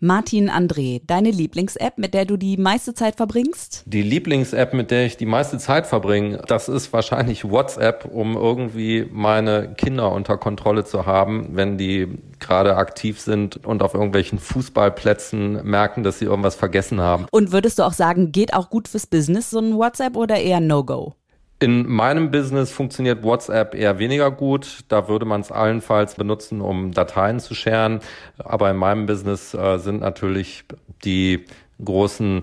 Martin André, deine Lieblings-App, mit der du die meiste Zeit verbringst? Die Lieblings-App, mit der ich die meiste Zeit verbringe, das ist wahrscheinlich WhatsApp, um irgendwie meine Kinder unter Kontrolle zu haben, wenn die gerade aktiv sind und auf irgendwelchen Fußballplätzen merken, dass sie irgendwas vergessen haben. Und würdest du auch sagen, geht auch gut fürs Business so ein WhatsApp oder eher No-Go? In meinem Business funktioniert WhatsApp eher weniger gut. Da würde man es allenfalls benutzen, um Dateien zu scheren. Aber in meinem Business äh, sind natürlich die großen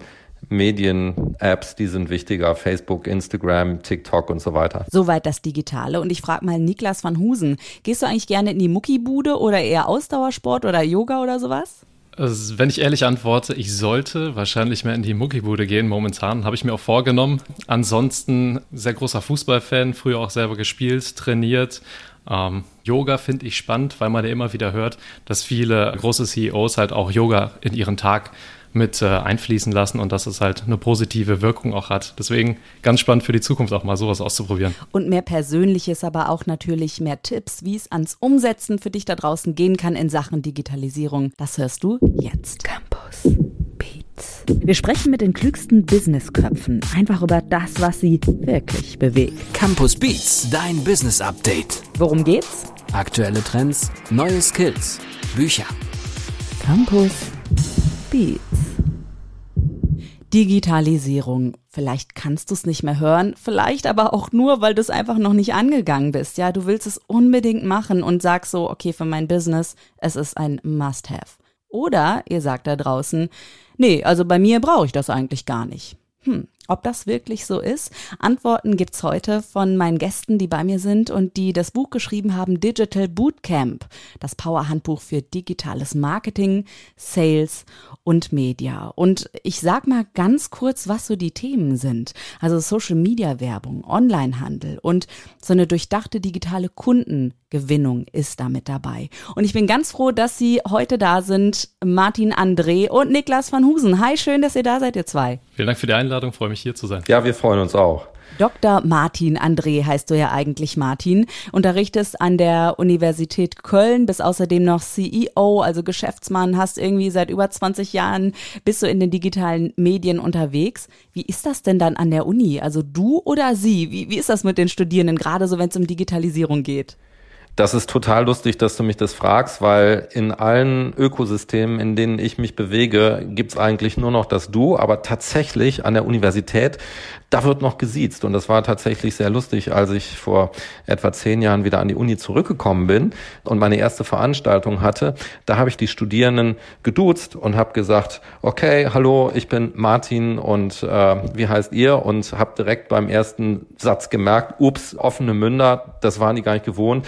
Medien-Apps, die sind wichtiger. Facebook, Instagram, TikTok und so weiter. Soweit das Digitale. Und ich frage mal Niklas van Husen, gehst du eigentlich gerne in die Muckibude oder eher Ausdauersport oder Yoga oder sowas? Also, wenn ich ehrlich antworte, ich sollte wahrscheinlich mehr in die Muckibude gehen. Momentan habe ich mir auch vorgenommen. Ansonsten sehr großer Fußballfan, früher auch selber gespielt, trainiert. Ähm, Yoga finde ich spannend, weil man ja immer wieder hört, dass viele große CEOs halt auch Yoga in ihren Tag mit äh, einfließen lassen und dass es halt eine positive Wirkung auch hat. Deswegen ganz spannend für die Zukunft auch mal sowas auszuprobieren. Und mehr Persönliches, aber auch natürlich mehr Tipps, wie es ans Umsetzen für dich da draußen gehen kann in Sachen Digitalisierung. Das hörst du jetzt. Campus. Beats. Wir sprechen mit den klügsten Businessköpfen einfach über das, was sie wirklich bewegt. Campus Beats, dein Business Update. Worum geht's? Aktuelle Trends, neue Skills, Bücher. Campus Beats. Digitalisierung. Vielleicht kannst du es nicht mehr hören, vielleicht aber auch nur, weil du es einfach noch nicht angegangen bist. Ja, du willst es unbedingt machen und sagst so, okay, für mein Business, es ist ein Must-have. Oder ihr sagt da draußen, nee, also bei mir brauche ich das eigentlich gar nicht. Hm, ob das wirklich so ist? Antworten gibt's heute von meinen Gästen, die bei mir sind und die das Buch geschrieben haben Digital Bootcamp, das Powerhandbuch für digitales Marketing, Sales und Media. Und ich sag mal ganz kurz, was so die Themen sind. Also Social Media Werbung, Onlinehandel und so eine durchdachte digitale Kundengewinnung ist damit dabei. Und ich bin ganz froh, dass Sie heute da sind, Martin André und Niklas van Husen. Hi, schön, dass ihr da seid, ihr zwei. Vielen Dank für die Einladung, freue mich hier zu sein. Ja, wir freuen uns auch. Dr. Martin André heißt du ja eigentlich Martin, unterrichtest an der Universität Köln, bist außerdem noch CEO, also Geschäftsmann, hast irgendwie seit über 20 Jahren bist du in den digitalen Medien unterwegs. Wie ist das denn dann an der Uni? Also du oder sie? Wie, wie ist das mit den Studierenden, gerade so wenn es um Digitalisierung geht? Das ist total lustig, dass du mich das fragst, weil in allen Ökosystemen, in denen ich mich bewege, gibt's eigentlich nur noch das Du, aber tatsächlich an der Universität, da wird noch gesiezt. Und das war tatsächlich sehr lustig, als ich vor etwa zehn Jahren wieder an die Uni zurückgekommen bin und meine erste Veranstaltung hatte. Da habe ich die Studierenden geduzt und habe gesagt, okay, hallo, ich bin Martin und äh, wie heißt ihr? Und habe direkt beim ersten Satz gemerkt, ups, offene Münder, das waren die gar nicht gewohnt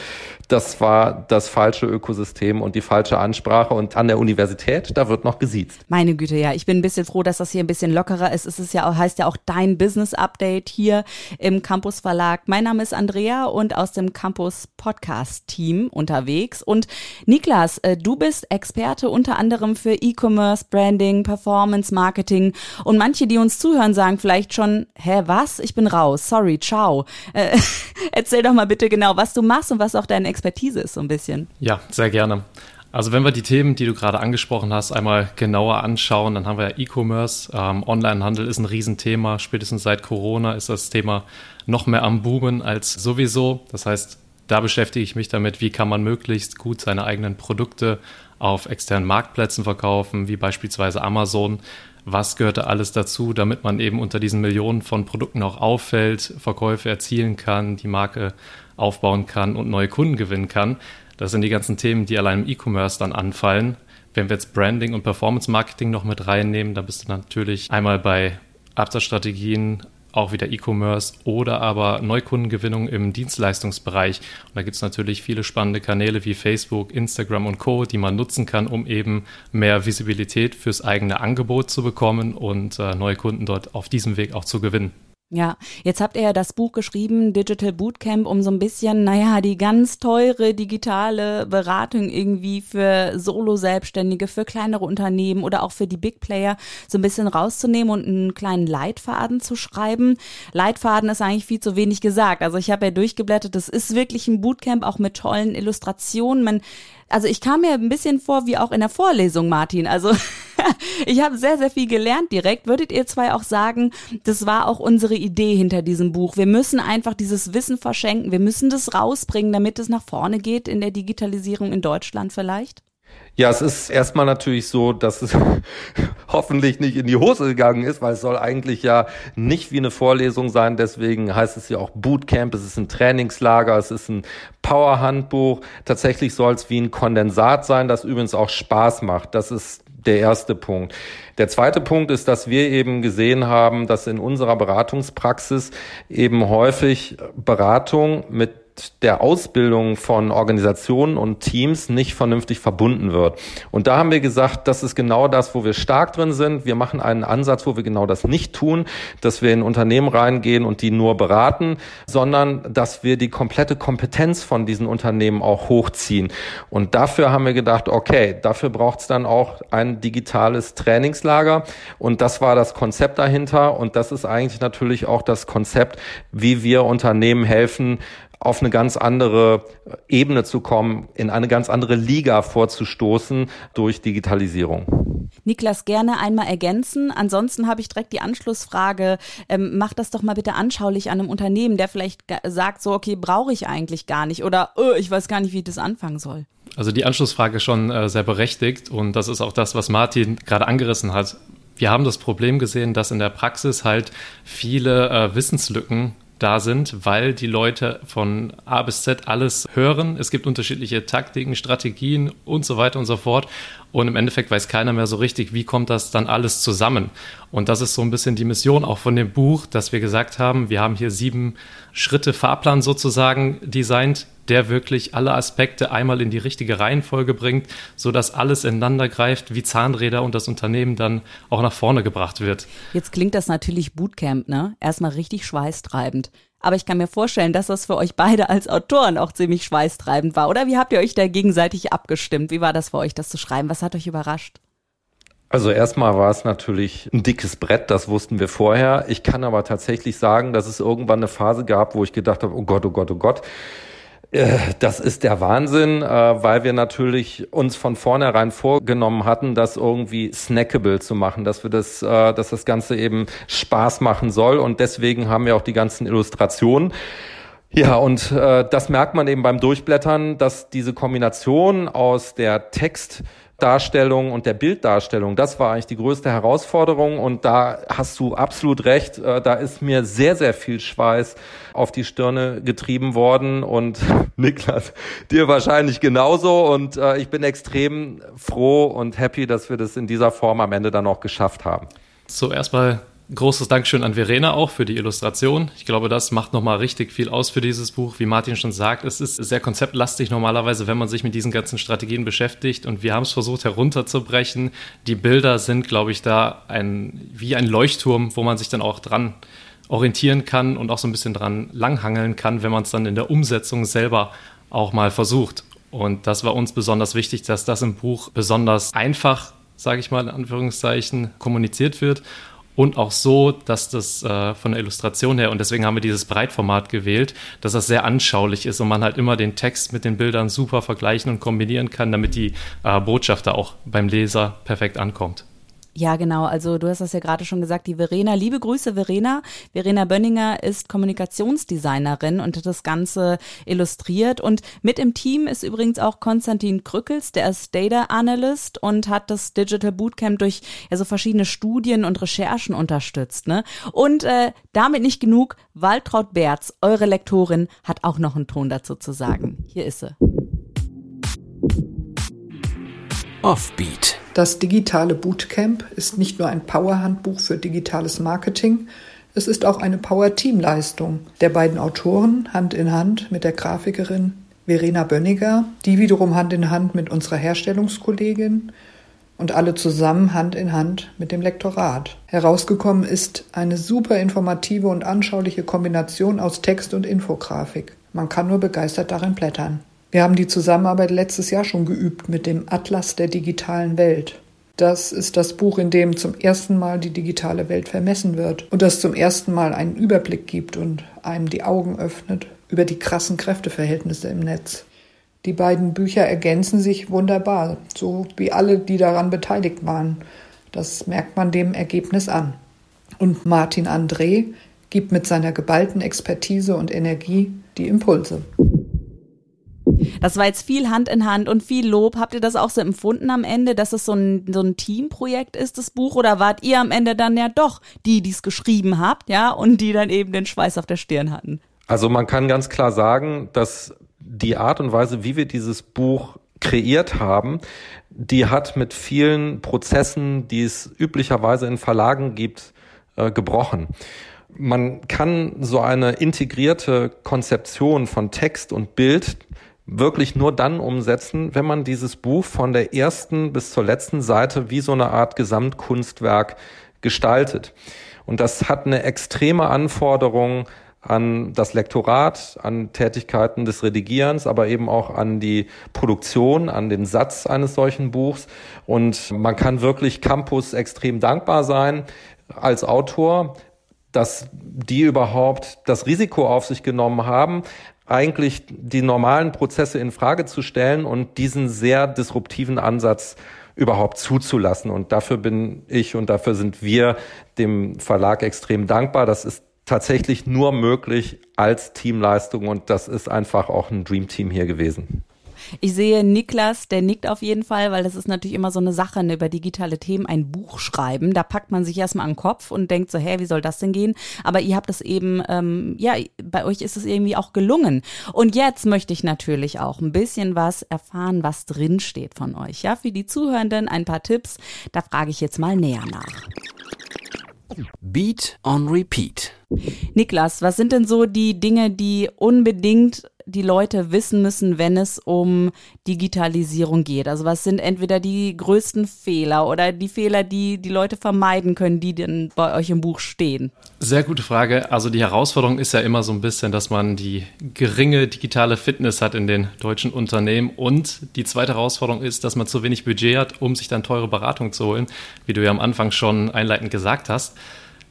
das war das falsche Ökosystem und die falsche Ansprache. Und an der Universität, da wird noch gesiezt. Meine Güte, ja. Ich bin ein bisschen froh, dass das hier ein bisschen lockerer ist. Es ist ja auch, heißt ja auch dein Business Update hier im Campus Verlag. Mein Name ist Andrea und aus dem Campus Podcast Team unterwegs. Und Niklas, äh, du bist Experte unter anderem für E-Commerce, Branding, Performance, Marketing. Und manche, die uns zuhören, sagen vielleicht schon, hä, was? Ich bin raus. Sorry, ciao. Äh, erzähl doch mal bitte genau, was du machst und was auch deine Expertise ist, so ein bisschen. Ja, sehr gerne. Also wenn wir die Themen, die du gerade angesprochen hast, einmal genauer anschauen, dann haben wir ja E-Commerce. Ähm, Onlinehandel ist ein Riesenthema. Spätestens seit Corona ist das Thema noch mehr am Boomen als sowieso. Das heißt, da beschäftige ich mich damit, wie kann man möglichst gut seine eigenen Produkte auf externen Marktplätzen verkaufen, wie beispielsweise Amazon. Was gehört da alles dazu, damit man eben unter diesen Millionen von Produkten auch auffällt, Verkäufe erzielen kann, die Marke aufbauen kann und neue Kunden gewinnen kann. Das sind die ganzen Themen, die allein im E-Commerce dann anfallen. Wenn wir jetzt Branding und Performance Marketing noch mit reinnehmen, da bist du natürlich einmal bei Absatzstrategien, auch wieder E-Commerce oder aber Neukundengewinnung im Dienstleistungsbereich. Und da gibt es natürlich viele spannende Kanäle wie Facebook, Instagram und Co., die man nutzen kann, um eben mehr Visibilität fürs eigene Angebot zu bekommen und äh, neue Kunden dort auf diesem Weg auch zu gewinnen. Ja, jetzt habt ihr ja das Buch geschrieben, Digital Bootcamp, um so ein bisschen, naja, die ganz teure digitale Beratung irgendwie für Solo-Selbstständige, für kleinere Unternehmen oder auch für die Big Player so ein bisschen rauszunehmen und einen kleinen Leitfaden zu schreiben. Leitfaden ist eigentlich viel zu wenig gesagt. Also ich habe ja durchgeblättert, das ist wirklich ein Bootcamp, auch mit tollen Illustrationen. Man also ich kam mir ein bisschen vor wie auch in der Vorlesung, Martin. Also ich habe sehr, sehr viel gelernt direkt. Würdet ihr zwei auch sagen, das war auch unsere Idee hinter diesem Buch. Wir müssen einfach dieses Wissen verschenken. Wir müssen das rausbringen, damit es nach vorne geht in der Digitalisierung in Deutschland vielleicht? Ja, es ist erstmal natürlich so, dass es hoffentlich nicht in die Hose gegangen ist, weil es soll eigentlich ja nicht wie eine Vorlesung sein. Deswegen heißt es ja auch Bootcamp. Es ist ein Trainingslager. Es ist ein Powerhandbuch. Tatsächlich soll es wie ein Kondensat sein, das übrigens auch Spaß macht. Das ist der erste Punkt. Der zweite Punkt ist, dass wir eben gesehen haben, dass in unserer Beratungspraxis eben häufig Beratung mit der Ausbildung von Organisationen und Teams nicht vernünftig verbunden wird. Und da haben wir gesagt, das ist genau das, wo wir stark drin sind. Wir machen einen Ansatz, wo wir genau das nicht tun, dass wir in Unternehmen reingehen und die nur beraten, sondern dass wir die komplette Kompetenz von diesen Unternehmen auch hochziehen. Und dafür haben wir gedacht, okay, dafür braucht es dann auch ein digitales Trainingslager. Und das war das Konzept dahinter. Und das ist eigentlich natürlich auch das Konzept, wie wir Unternehmen helfen, auf eine ganz andere Ebene zu kommen, in eine ganz andere Liga vorzustoßen durch Digitalisierung. Niklas, gerne einmal ergänzen. Ansonsten habe ich direkt die Anschlussfrage. Ähm, mach das doch mal bitte anschaulich an einem Unternehmen, der vielleicht sagt so, okay, brauche ich eigentlich gar nicht oder oh, ich weiß gar nicht, wie ich das anfangen soll. Also die Anschlussfrage schon äh, sehr berechtigt und das ist auch das, was Martin gerade angerissen hat. Wir haben das Problem gesehen, dass in der Praxis halt viele äh, Wissenslücken da sind, weil die Leute von A bis Z alles hören. Es gibt unterschiedliche Taktiken, Strategien und so weiter und so fort. Und im Endeffekt weiß keiner mehr so richtig, wie kommt das dann alles zusammen. Und das ist so ein bisschen die Mission auch von dem Buch, dass wir gesagt haben, wir haben hier sieben Schritte Fahrplan sozusagen designt, der wirklich alle Aspekte einmal in die richtige Reihenfolge bringt, sodass alles ineinander greift, wie Zahnräder und das Unternehmen dann auch nach vorne gebracht wird. Jetzt klingt das natürlich Bootcamp, ne? Erstmal richtig schweißtreibend. Aber ich kann mir vorstellen, dass das für euch beide als Autoren auch ziemlich schweißtreibend war. Oder wie habt ihr euch da gegenseitig abgestimmt? Wie war das für euch, das zu schreiben? Was hat euch überrascht? Also erstmal war es natürlich ein dickes Brett, das wussten wir vorher. Ich kann aber tatsächlich sagen, dass es irgendwann eine Phase gab, wo ich gedacht habe, oh Gott, oh Gott, oh Gott, das ist der Wahnsinn, äh, weil wir natürlich uns von vornherein vorgenommen hatten, das irgendwie snackable zu machen, dass wir das, äh, dass das Ganze eben Spaß machen soll und deswegen haben wir auch die ganzen Illustrationen. Ja, und äh, das merkt man eben beim Durchblättern, dass diese Kombination aus der Text Darstellung und der Bilddarstellung, das war eigentlich die größte Herausforderung und da hast du absolut recht, äh, da ist mir sehr, sehr viel Schweiß auf die Stirne getrieben worden und Niklas, dir wahrscheinlich genauso und äh, ich bin extrem froh und happy, dass wir das in dieser Form am Ende dann auch geschafft haben. So, erstmal Großes Dankeschön an Verena auch für die Illustration. Ich glaube, das macht nochmal richtig viel aus für dieses Buch. Wie Martin schon sagt, es ist sehr konzeptlastig normalerweise, wenn man sich mit diesen ganzen Strategien beschäftigt. Und wir haben es versucht herunterzubrechen. Die Bilder sind, glaube ich, da ein, wie ein Leuchtturm, wo man sich dann auch dran orientieren kann und auch so ein bisschen dran langhangeln kann, wenn man es dann in der Umsetzung selber auch mal versucht. Und das war uns besonders wichtig, dass das im Buch besonders einfach, sage ich mal in Anführungszeichen, kommuniziert wird und auch so, dass das äh, von der Illustration her, und deswegen haben wir dieses Breitformat gewählt, dass das sehr anschaulich ist und man halt immer den Text mit den Bildern super vergleichen und kombinieren kann, damit die äh, Botschaft da auch beim Leser perfekt ankommt. Ja, genau. Also du hast das ja gerade schon gesagt, die Verena. Liebe Grüße, Verena. Verena Bönninger ist Kommunikationsdesignerin und hat das Ganze illustriert. Und mit im Team ist übrigens auch Konstantin Krückels, der ist Data Analyst und hat das Digital Bootcamp durch ja, so verschiedene Studien und Recherchen unterstützt. Ne? Und äh, damit nicht genug, Waltraud Berz, eure Lektorin, hat auch noch einen Ton dazu zu sagen. Hier ist sie. Offbeat. Das digitale Bootcamp ist nicht nur ein Powerhandbuch für digitales Marketing, es ist auch eine Power-Team-Leistung der beiden Autoren Hand in Hand mit der Grafikerin Verena Bönniger, die wiederum Hand in Hand mit unserer Herstellungskollegin und alle zusammen Hand in Hand mit dem Lektorat. Herausgekommen ist eine super informative und anschauliche Kombination aus Text und Infografik. Man kann nur begeistert darin blättern. Wir haben die Zusammenarbeit letztes Jahr schon geübt mit dem Atlas der digitalen Welt. Das ist das Buch, in dem zum ersten Mal die digitale Welt vermessen wird und das zum ersten Mal einen Überblick gibt und einem die Augen öffnet über die krassen Kräfteverhältnisse im Netz. Die beiden Bücher ergänzen sich wunderbar, so wie alle, die daran beteiligt waren. Das merkt man dem Ergebnis an. Und Martin André gibt mit seiner geballten Expertise und Energie die Impulse. Das war jetzt viel Hand in Hand und viel Lob. Habt ihr das auch so empfunden am Ende, dass es so ein, so ein Teamprojekt ist, das Buch? Oder wart ihr am Ende dann ja doch die, die es geschrieben habt, ja, und die dann eben den Schweiß auf der Stirn hatten? Also man kann ganz klar sagen, dass die Art und Weise, wie wir dieses Buch kreiert haben, die hat mit vielen Prozessen, die es üblicherweise in Verlagen gibt, äh, gebrochen. Man kann so eine integrierte Konzeption von Text und Bild wirklich nur dann umsetzen, wenn man dieses Buch von der ersten bis zur letzten Seite wie so eine Art Gesamtkunstwerk gestaltet. Und das hat eine extreme Anforderung an das Lektorat, an Tätigkeiten des Redigierens, aber eben auch an die Produktion, an den Satz eines solchen Buchs. Und man kann wirklich Campus extrem dankbar sein als Autor, dass die überhaupt das Risiko auf sich genommen haben, eigentlich die normalen Prozesse in Frage zu stellen und diesen sehr disruptiven Ansatz überhaupt zuzulassen. Und dafür bin ich und dafür sind wir dem Verlag extrem dankbar. Das ist tatsächlich nur möglich als Teamleistung und das ist einfach auch ein Dream Team hier gewesen. Ich sehe Niklas, der nickt auf jeden Fall, weil das ist natürlich immer so eine Sache, ne, über digitale Themen ein Buch schreiben. Da packt man sich erstmal an den Kopf und denkt so, hä, wie soll das denn gehen? Aber ihr habt es eben, ähm, ja, bei euch ist es irgendwie auch gelungen. Und jetzt möchte ich natürlich auch ein bisschen was erfahren, was drin steht von euch. Ja, für die Zuhörenden ein paar Tipps. Da frage ich jetzt mal näher nach. Beat on Repeat. Niklas, was sind denn so die Dinge, die unbedingt die Leute wissen müssen, wenn es um Digitalisierung geht? Also was sind entweder die größten Fehler oder die Fehler, die die Leute vermeiden können, die denn bei euch im Buch stehen? Sehr gute Frage. Also die Herausforderung ist ja immer so ein bisschen, dass man die geringe digitale Fitness hat in den deutschen Unternehmen und die zweite Herausforderung ist, dass man zu wenig Budget hat, um sich dann teure Beratung zu holen, wie du ja am Anfang schon einleitend gesagt hast.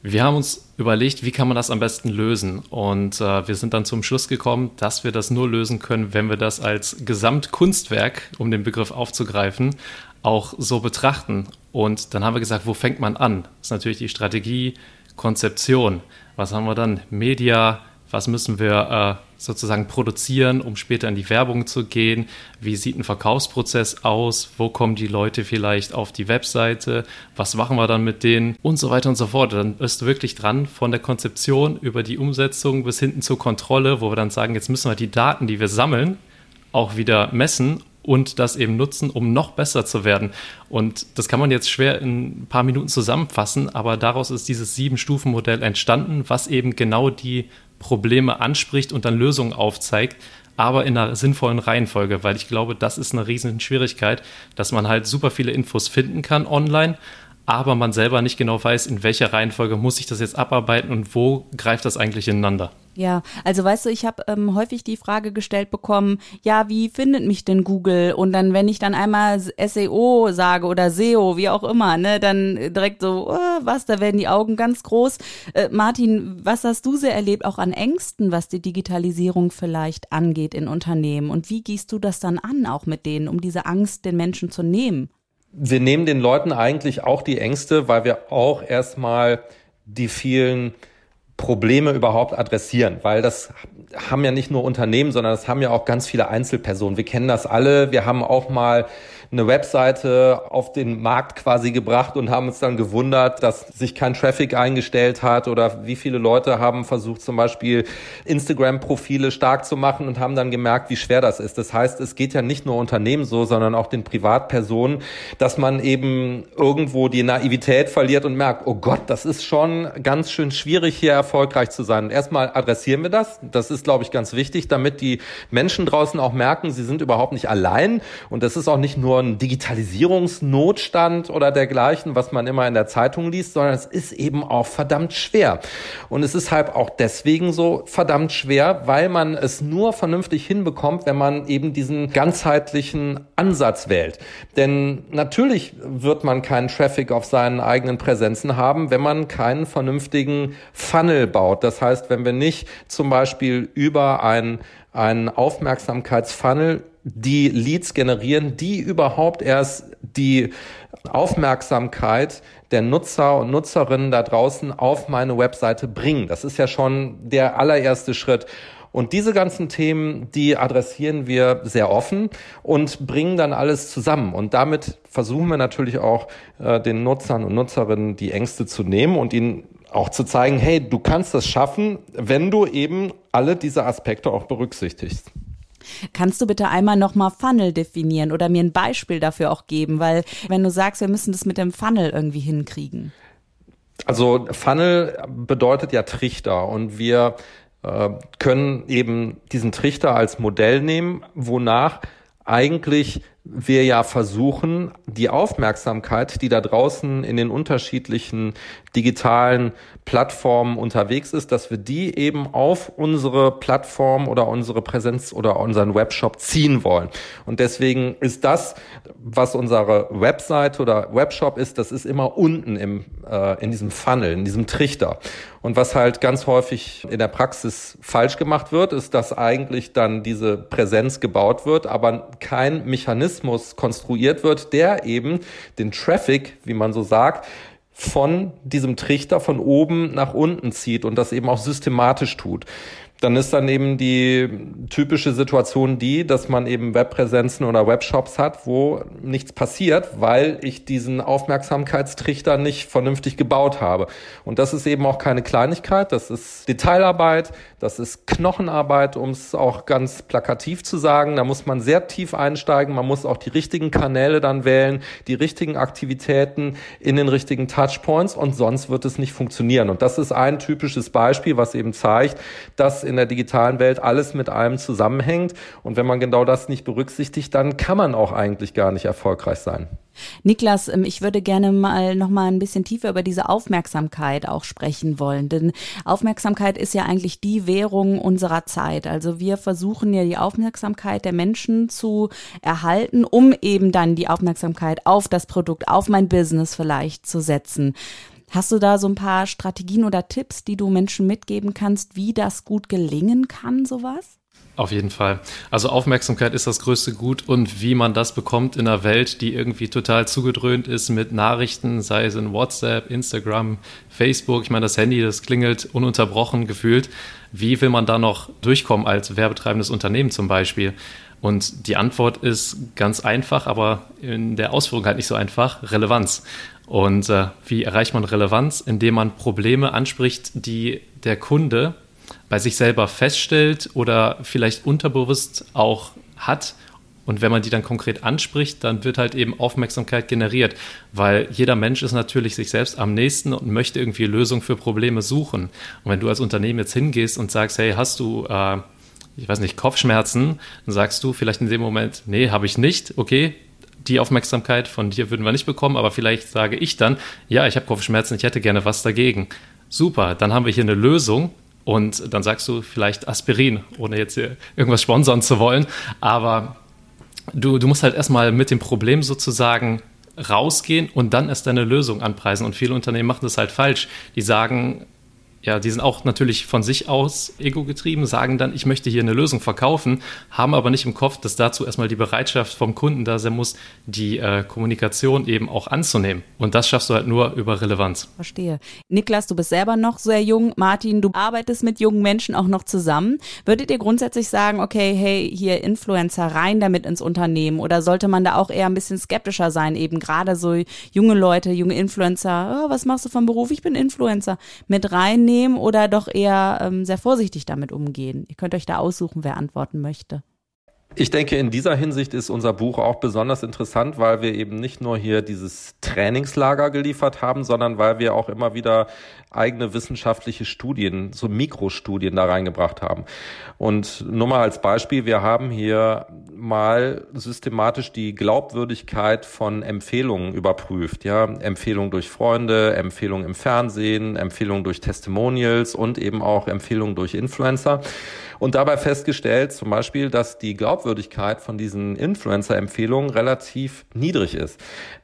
Wir haben uns überlegt, wie kann man das am besten lösen? Und äh, wir sind dann zum Schluss gekommen, dass wir das nur lösen können, wenn wir das als Gesamtkunstwerk, um den Begriff aufzugreifen, auch so betrachten. Und dann haben wir gesagt, wo fängt man an? Das ist natürlich die Strategie, Konzeption. Was haben wir dann? Media, was müssen wir äh, sozusagen produzieren, um später in die Werbung zu gehen, wie sieht ein Verkaufsprozess aus, wo kommen die Leute vielleicht auf die Webseite, was machen wir dann mit denen und so weiter und so fort. Dann bist du wirklich dran von der Konzeption über die Umsetzung bis hinten zur Kontrolle, wo wir dann sagen, jetzt müssen wir die Daten, die wir sammeln, auch wieder messen und das eben nutzen, um noch besser zu werden. Und das kann man jetzt schwer in ein paar Minuten zusammenfassen, aber daraus ist dieses Sieben-Stufen-Modell entstanden, was eben genau die Probleme anspricht und dann Lösungen aufzeigt, aber in einer sinnvollen Reihenfolge, weil ich glaube, das ist eine riesen Schwierigkeit, dass man halt super viele Infos finden kann online, aber man selber nicht genau weiß, in welcher Reihenfolge muss ich das jetzt abarbeiten und wo greift das eigentlich ineinander. Ja, also weißt du, ich habe ähm, häufig die Frage gestellt bekommen, ja, wie findet mich denn Google? Und dann, wenn ich dann einmal SEO sage oder SEO, wie auch immer, ne, dann direkt so, äh, was, da werden die Augen ganz groß. Äh, Martin, was hast du sehr erlebt, auch an Ängsten, was die Digitalisierung vielleicht angeht in Unternehmen? Und wie gehst du das dann an, auch mit denen, um diese Angst den Menschen zu nehmen? Wir nehmen den Leuten eigentlich auch die Ängste, weil wir auch erstmal die vielen Probleme überhaupt adressieren, weil das haben ja nicht nur Unternehmen, sondern das haben ja auch ganz viele Einzelpersonen. Wir kennen das alle. Wir haben auch mal eine Webseite auf den Markt quasi gebracht und haben uns dann gewundert, dass sich kein Traffic eingestellt hat oder wie viele Leute haben versucht, zum Beispiel Instagram-Profile stark zu machen und haben dann gemerkt, wie schwer das ist. Das heißt, es geht ja nicht nur Unternehmen so, sondern auch den Privatpersonen, dass man eben irgendwo die Naivität verliert und merkt, oh Gott, das ist schon ganz schön schwierig, hier erfolgreich zu sein. Erstmal adressieren wir das. Das ist, glaube ich, ganz wichtig, damit die Menschen draußen auch merken, sie sind überhaupt nicht allein. Und das ist auch nicht nur ein Digitalisierungsnotstand oder dergleichen, was man immer in der Zeitung liest, sondern es ist eben auch verdammt schwer. Und es ist halt auch deswegen so verdammt schwer, weil man es nur vernünftig hinbekommt, wenn man eben diesen ganzheitlichen Ansatz wählt. Denn natürlich wird man keinen Traffic auf seinen eigenen Präsenzen haben, wenn man keinen vernünftigen Funnel baut. Das heißt, wenn wir nicht zum Beispiel über ein einen Aufmerksamkeitsfunnel, die Leads generieren, die überhaupt erst die Aufmerksamkeit der Nutzer und Nutzerinnen da draußen auf meine Webseite bringen. Das ist ja schon der allererste Schritt. Und diese ganzen Themen, die adressieren wir sehr offen und bringen dann alles zusammen. Und damit versuchen wir natürlich auch äh, den Nutzern und Nutzerinnen die Ängste zu nehmen und ihnen auch zu zeigen, hey, du kannst das schaffen, wenn du eben alle diese Aspekte auch berücksichtigst. Kannst du bitte einmal nochmal Funnel definieren oder mir ein Beispiel dafür auch geben? Weil wenn du sagst, wir müssen das mit dem Funnel irgendwie hinkriegen. Also Funnel bedeutet ja Trichter und wir äh, können eben diesen Trichter als Modell nehmen, wonach eigentlich wir ja versuchen, die Aufmerksamkeit, die da draußen in den unterschiedlichen digitalen Plattformen unterwegs ist, dass wir die eben auf unsere Plattform oder unsere Präsenz oder unseren Webshop ziehen wollen. Und deswegen ist das, was unsere Webseite oder Webshop ist, das ist immer unten im, äh, in diesem Funnel, in diesem Trichter. Und was halt ganz häufig in der Praxis falsch gemacht wird, ist, dass eigentlich dann diese Präsenz gebaut wird, aber kein Mechanismus Mechanismus konstruiert wird, der eben den Traffic, wie man so sagt, von diesem Trichter von oben nach unten zieht und das eben auch systematisch tut dann ist dann eben die typische Situation die, dass man eben Webpräsenzen oder Webshops hat, wo nichts passiert, weil ich diesen Aufmerksamkeitstrichter nicht vernünftig gebaut habe. Und das ist eben auch keine Kleinigkeit, das ist Detailarbeit, das ist Knochenarbeit, um es auch ganz plakativ zu sagen. Da muss man sehr tief einsteigen, man muss auch die richtigen Kanäle dann wählen, die richtigen Aktivitäten in den richtigen Touchpoints und sonst wird es nicht funktionieren. Und das ist ein typisches Beispiel, was eben zeigt, dass in der digitalen Welt alles mit allem zusammenhängt. Und wenn man genau das nicht berücksichtigt, dann kann man auch eigentlich gar nicht erfolgreich sein. Niklas, ähm, ich würde gerne mal noch mal ein bisschen tiefer über diese Aufmerksamkeit auch sprechen wollen, denn Aufmerksamkeit ist ja eigentlich die Währung unserer Zeit. Also wir versuchen ja die Aufmerksamkeit der Menschen zu erhalten, um eben dann die Aufmerksamkeit auf das Produkt, auf mein Business vielleicht zu setzen. Hast du da so ein paar Strategien oder Tipps, die du Menschen mitgeben kannst, wie das gut gelingen kann, sowas? Auf jeden Fall. Also Aufmerksamkeit ist das größte Gut und wie man das bekommt in einer Welt, die irgendwie total zugedröhnt ist mit Nachrichten, sei es in WhatsApp, Instagram, Facebook. Ich meine, das Handy, das klingelt ununterbrochen gefühlt. Wie will man da noch durchkommen als werbetreibendes Unternehmen zum Beispiel? Und die Antwort ist ganz einfach, aber in der Ausführung halt nicht so einfach. Relevanz. Und äh, wie erreicht man Relevanz? Indem man Probleme anspricht, die der Kunde bei sich selber feststellt oder vielleicht unterbewusst auch hat. Und wenn man die dann konkret anspricht, dann wird halt eben Aufmerksamkeit generiert, weil jeder Mensch ist natürlich sich selbst am nächsten und möchte irgendwie Lösungen für Probleme suchen. Und wenn du als Unternehmen jetzt hingehst und sagst, hey, hast du, äh, ich weiß nicht, Kopfschmerzen, dann sagst du vielleicht in dem Moment, nee, habe ich nicht, okay, die Aufmerksamkeit von dir würden wir nicht bekommen, aber vielleicht sage ich dann, ja, ich habe Kopfschmerzen, ich hätte gerne was dagegen. Super, dann haben wir hier eine Lösung und dann sagst du vielleicht Aspirin, ohne jetzt hier irgendwas sponsern zu wollen, aber du, du musst halt erstmal mit dem Problem sozusagen rausgehen und dann erst deine Lösung anpreisen. Und viele Unternehmen machen das halt falsch. Die sagen, ja, die sind auch natürlich von sich aus ego-getrieben, sagen dann, ich möchte hier eine Lösung verkaufen, haben aber nicht im Kopf, dass dazu erstmal die Bereitschaft vom Kunden da sein muss, die äh, Kommunikation eben auch anzunehmen. Und das schaffst du halt nur über Relevanz. Verstehe. Niklas, du bist selber noch sehr jung. Martin, du arbeitest mit jungen Menschen auch noch zusammen. Würdet ihr grundsätzlich sagen, okay, hey, hier Influencer rein damit ins Unternehmen? Oder sollte man da auch eher ein bisschen skeptischer sein, eben gerade so junge Leute, junge Influencer, oh, was machst du vom Beruf? Ich bin Influencer. Mit reinnehmen nehmen oder doch eher ähm, sehr vorsichtig damit umgehen? Ihr könnt euch da aussuchen, wer antworten möchte. Ich denke, in dieser Hinsicht ist unser Buch auch besonders interessant, weil wir eben nicht nur hier dieses Trainingslager geliefert haben, sondern weil wir auch immer wieder eigene wissenschaftliche Studien, so Mikrostudien da reingebracht haben. Und nur mal als Beispiel, wir haben hier mal systematisch die Glaubwürdigkeit von Empfehlungen überprüft. Ja, Empfehlungen durch Freunde, Empfehlungen im Fernsehen, Empfehlungen durch Testimonials und eben auch Empfehlungen durch Influencer und dabei festgestellt zum Beispiel, dass die Glaubwürdigkeit von diesen Influencer-Empfehlungen relativ niedrig ist.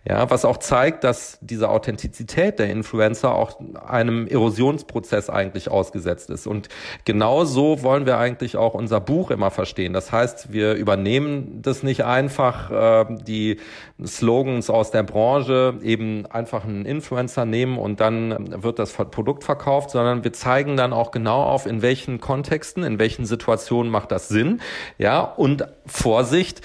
Ja, was auch zeigt, dass diese Authentizität der Influencer auch einem Erosionsprozess eigentlich ausgesetzt ist. Und genau so wollen wir eigentlich auch unser Buch immer verstehen. Das heißt, wir übernehmen das nicht einfach, äh, die Slogans aus der Branche, eben einfach einen Influencer nehmen und dann wird das Produkt verkauft, sondern wir zeigen dann auch genau auf, in welchen Kontexten, in welchen Situationen macht das Sinn. Ja, und Vorsicht,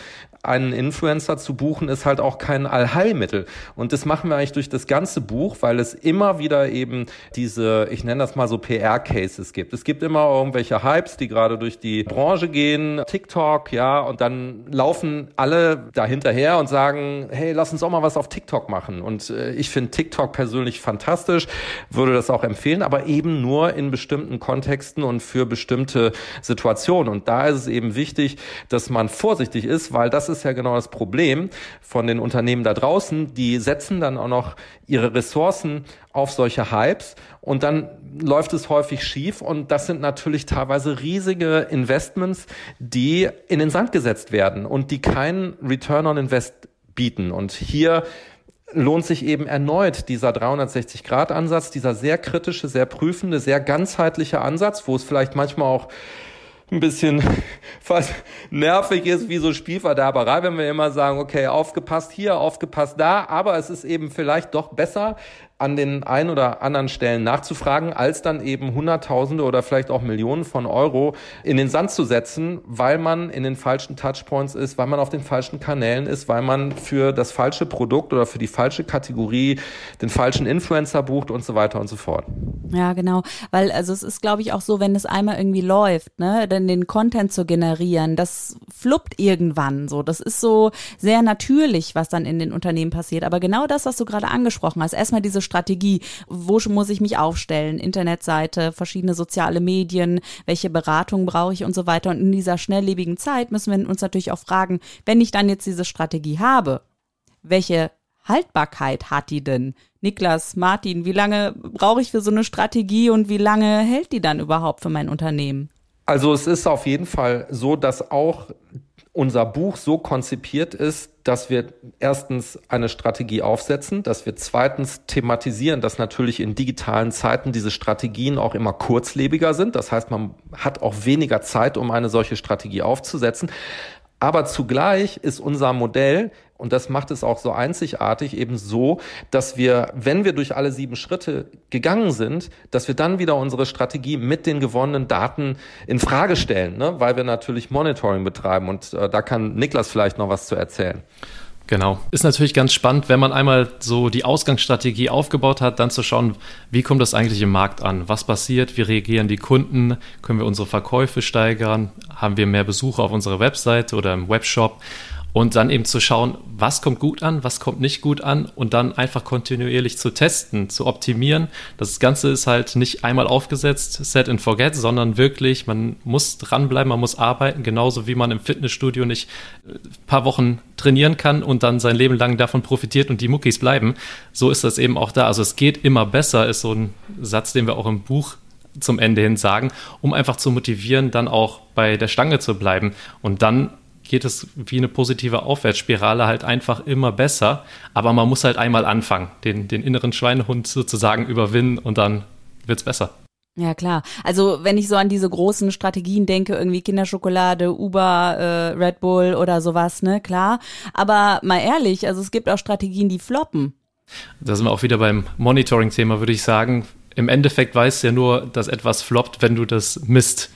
einen Influencer zu buchen, ist halt auch kein Allheilmittel. Und das machen wir eigentlich durch das ganze Buch, weil es immer wieder eben diese, ich nenne das mal so PR-Cases gibt. Es gibt immer irgendwelche Hypes, die gerade durch die Branche gehen, TikTok, ja, und dann laufen alle dahinterher und sagen, hey, lass uns auch mal was auf TikTok machen. Und äh, ich finde TikTok persönlich fantastisch, würde das auch empfehlen, aber eben nur in bestimmten Kontexten und für bestimmte Situationen. Und da ist es eben wichtig, dass man vorsichtig ist, weil das ist ist ja genau das Problem von den Unternehmen da draußen. Die setzen dann auch noch ihre Ressourcen auf solche Hypes und dann läuft es häufig schief und das sind natürlich teilweise riesige Investments, die in den Sand gesetzt werden und die keinen Return on Invest bieten. Und hier lohnt sich eben erneut dieser 360-Grad-Ansatz, dieser sehr kritische, sehr prüfende, sehr ganzheitliche Ansatz, wo es vielleicht manchmal auch ein bisschen fast nervig ist wie so Spielverderberei, wenn wir immer sagen, okay, aufgepasst hier, aufgepasst da, aber es ist eben vielleicht doch besser, an den ein oder anderen Stellen nachzufragen, als dann eben Hunderttausende oder vielleicht auch Millionen von Euro in den Sand zu setzen, weil man in den falschen Touchpoints ist, weil man auf den falschen Kanälen ist, weil man für das falsche Produkt oder für die falsche Kategorie den falschen Influencer bucht und so weiter und so fort. Ja, genau, weil also es ist glaube ich auch so, wenn es einmal irgendwie läuft, ne, denn den Content zu generieren, das fluppt irgendwann so. Das ist so sehr natürlich, was dann in den Unternehmen passiert, aber genau das, was du gerade angesprochen hast, erstmal diese Strategie. Wo muss ich mich aufstellen? Internetseite, verschiedene soziale Medien, welche Beratung brauche ich und so weiter. Und in dieser schnelllebigen Zeit müssen wir uns natürlich auch fragen, wenn ich dann jetzt diese Strategie habe, welche Haltbarkeit hat die denn? Niklas, Martin, wie lange brauche ich für so eine Strategie und wie lange hält die dann überhaupt für mein Unternehmen? Also es ist auf jeden Fall so, dass auch unser Buch so konzipiert ist, dass wir erstens eine Strategie aufsetzen, dass wir zweitens thematisieren, dass natürlich in digitalen Zeiten diese Strategien auch immer kurzlebiger sind. Das heißt, man hat auch weniger Zeit, um eine solche Strategie aufzusetzen. Aber zugleich ist unser Modell und das macht es auch so einzigartig, eben so, dass wir, wenn wir durch alle sieben Schritte gegangen sind, dass wir dann wieder unsere Strategie mit den gewonnenen Daten in Frage stellen, ne? weil wir natürlich Monitoring betreiben. Und äh, da kann Niklas vielleicht noch was zu erzählen. Genau. Ist natürlich ganz spannend, wenn man einmal so die Ausgangsstrategie aufgebaut hat, dann zu schauen, wie kommt das eigentlich im Markt an? Was passiert? Wie reagieren die Kunden? Können wir unsere Verkäufe steigern? Haben wir mehr Besucher auf unserer Webseite oder im Webshop? Und dann eben zu schauen, was kommt gut an, was kommt nicht gut an und dann einfach kontinuierlich zu testen, zu optimieren. Das Ganze ist halt nicht einmal aufgesetzt, set and forget, sondern wirklich, man muss dranbleiben, man muss arbeiten, genauso wie man im Fitnessstudio nicht ein äh, paar Wochen trainieren kann und dann sein Leben lang davon profitiert und die Muckis bleiben. So ist das eben auch da. Also es geht immer besser, ist so ein Satz, den wir auch im Buch zum Ende hin sagen, um einfach zu motivieren, dann auch bei der Stange zu bleiben und dann geht es wie eine positive Aufwärtsspirale halt einfach immer besser. Aber man muss halt einmal anfangen, den, den inneren Schweinehund sozusagen überwinden und dann wird es besser. Ja, klar. Also wenn ich so an diese großen Strategien denke, irgendwie Kinderschokolade, Uber, äh, Red Bull oder sowas, ne, klar. Aber mal ehrlich, also es gibt auch Strategien, die floppen. Da sind wir auch wieder beim Monitoring-Thema, würde ich sagen. Im Endeffekt weißt du ja nur, dass etwas floppt, wenn du das misst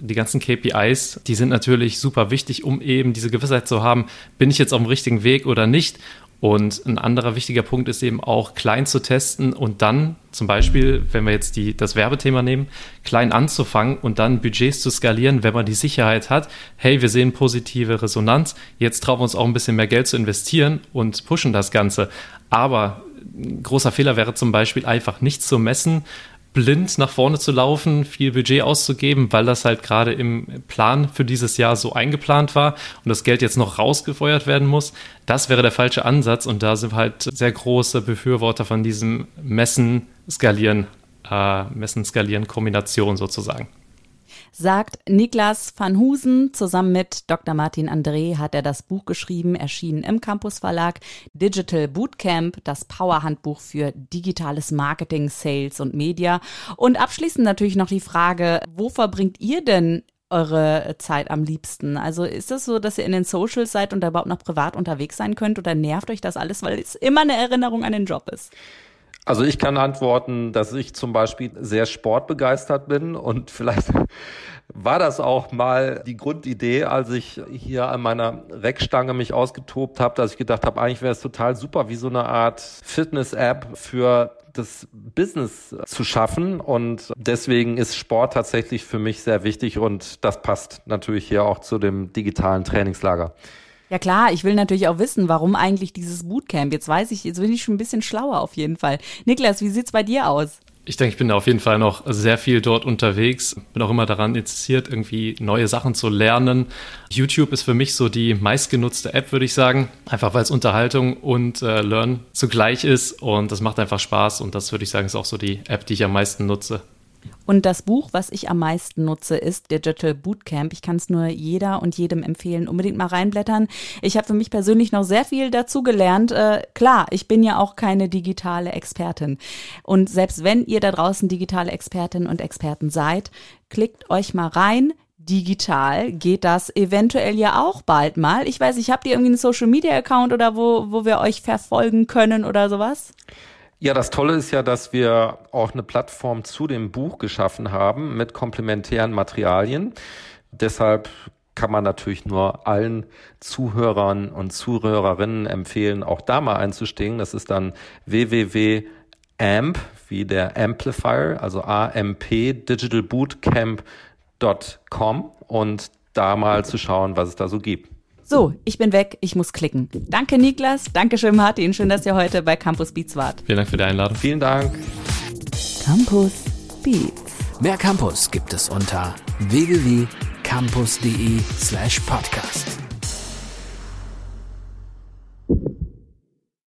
die ganzen KPIs, die sind natürlich super wichtig, um eben diese Gewissheit zu haben, bin ich jetzt auf dem richtigen Weg oder nicht. Und ein anderer wichtiger Punkt ist eben auch klein zu testen und dann zum Beispiel, wenn wir jetzt die, das Werbethema nehmen, klein anzufangen und dann Budgets zu skalieren, wenn man die Sicherheit hat, hey, wir sehen positive Resonanz, jetzt trauen wir uns auch ein bisschen mehr Geld zu investieren und pushen das Ganze. Aber ein großer Fehler wäre zum Beispiel einfach nicht zu messen, blind nach vorne zu laufen, viel Budget auszugeben, weil das halt gerade im Plan für dieses Jahr so eingeplant war und das Geld jetzt noch rausgefeuert werden muss. Das wäre der falsche Ansatz und da sind halt sehr große Befürworter von diesem Messen, Skalieren, äh, Messen, Skalieren, Kombination sozusagen sagt Niklas van Husen. Zusammen mit Dr. Martin André hat er das Buch geschrieben, erschienen im Campus Verlag, Digital Bootcamp, das Powerhandbuch für digitales Marketing, Sales und Media. Und abschließend natürlich noch die Frage, wo verbringt ihr denn eure Zeit am liebsten? Also ist es so, dass ihr in den Socials seid und da überhaupt noch privat unterwegs sein könnt oder nervt euch das alles, weil es immer eine Erinnerung an den Job ist? Also ich kann antworten, dass ich zum Beispiel sehr sportbegeistert bin und vielleicht war das auch mal die Grundidee, als ich hier an meiner Reckstange mich ausgetobt habe, dass ich gedacht habe, eigentlich wäre es total super, wie so eine Art Fitness-App für das Business zu schaffen. Und deswegen ist Sport tatsächlich für mich sehr wichtig und das passt natürlich hier auch zu dem digitalen Trainingslager. Ja klar, ich will natürlich auch wissen, warum eigentlich dieses Bootcamp. Jetzt weiß ich, jetzt bin ich schon ein bisschen schlauer auf jeden Fall. Niklas, wie sieht's bei dir aus? Ich denke, ich bin auf jeden Fall noch sehr viel dort unterwegs. Bin auch immer daran interessiert, irgendwie neue Sachen zu lernen. YouTube ist für mich so die meistgenutzte App, würde ich sagen. Einfach weil es Unterhaltung und äh, Learn zugleich ist. Und das macht einfach Spaß. Und das würde ich sagen, ist auch so die App, die ich am meisten nutze. Und das Buch, was ich am meisten nutze, ist Digital Bootcamp. Ich kann es nur jeder und jedem empfehlen, unbedingt mal reinblättern. Ich habe für mich persönlich noch sehr viel dazu gelernt. Äh, klar, ich bin ja auch keine digitale Expertin. Und selbst wenn ihr da draußen digitale Expertinnen und Experten seid, klickt euch mal rein digital geht das eventuell ja auch bald mal. Ich weiß, ich habt ihr irgendwie einen Social Media Account oder wo, wo wir euch verfolgen können oder sowas? Ja, das Tolle ist ja, dass wir auch eine Plattform zu dem Buch geschaffen haben mit komplementären Materialien. Deshalb kann man natürlich nur allen Zuhörern und Zuhörerinnen empfehlen, auch da mal einzustehen. Das ist dann www.amp, wie der Amplifier, also AMP, digitalbootcamp.com und da mal zu schauen, was es da so gibt. So, ich bin weg, ich muss klicken. Danke Niklas, danke schön Martin, schön, dass ihr heute bei Campus Beats wart. Vielen Dank für die Einladung. Vielen Dank. Campus Beats. Mehr Campus gibt es unter www.campus.de slash podcast.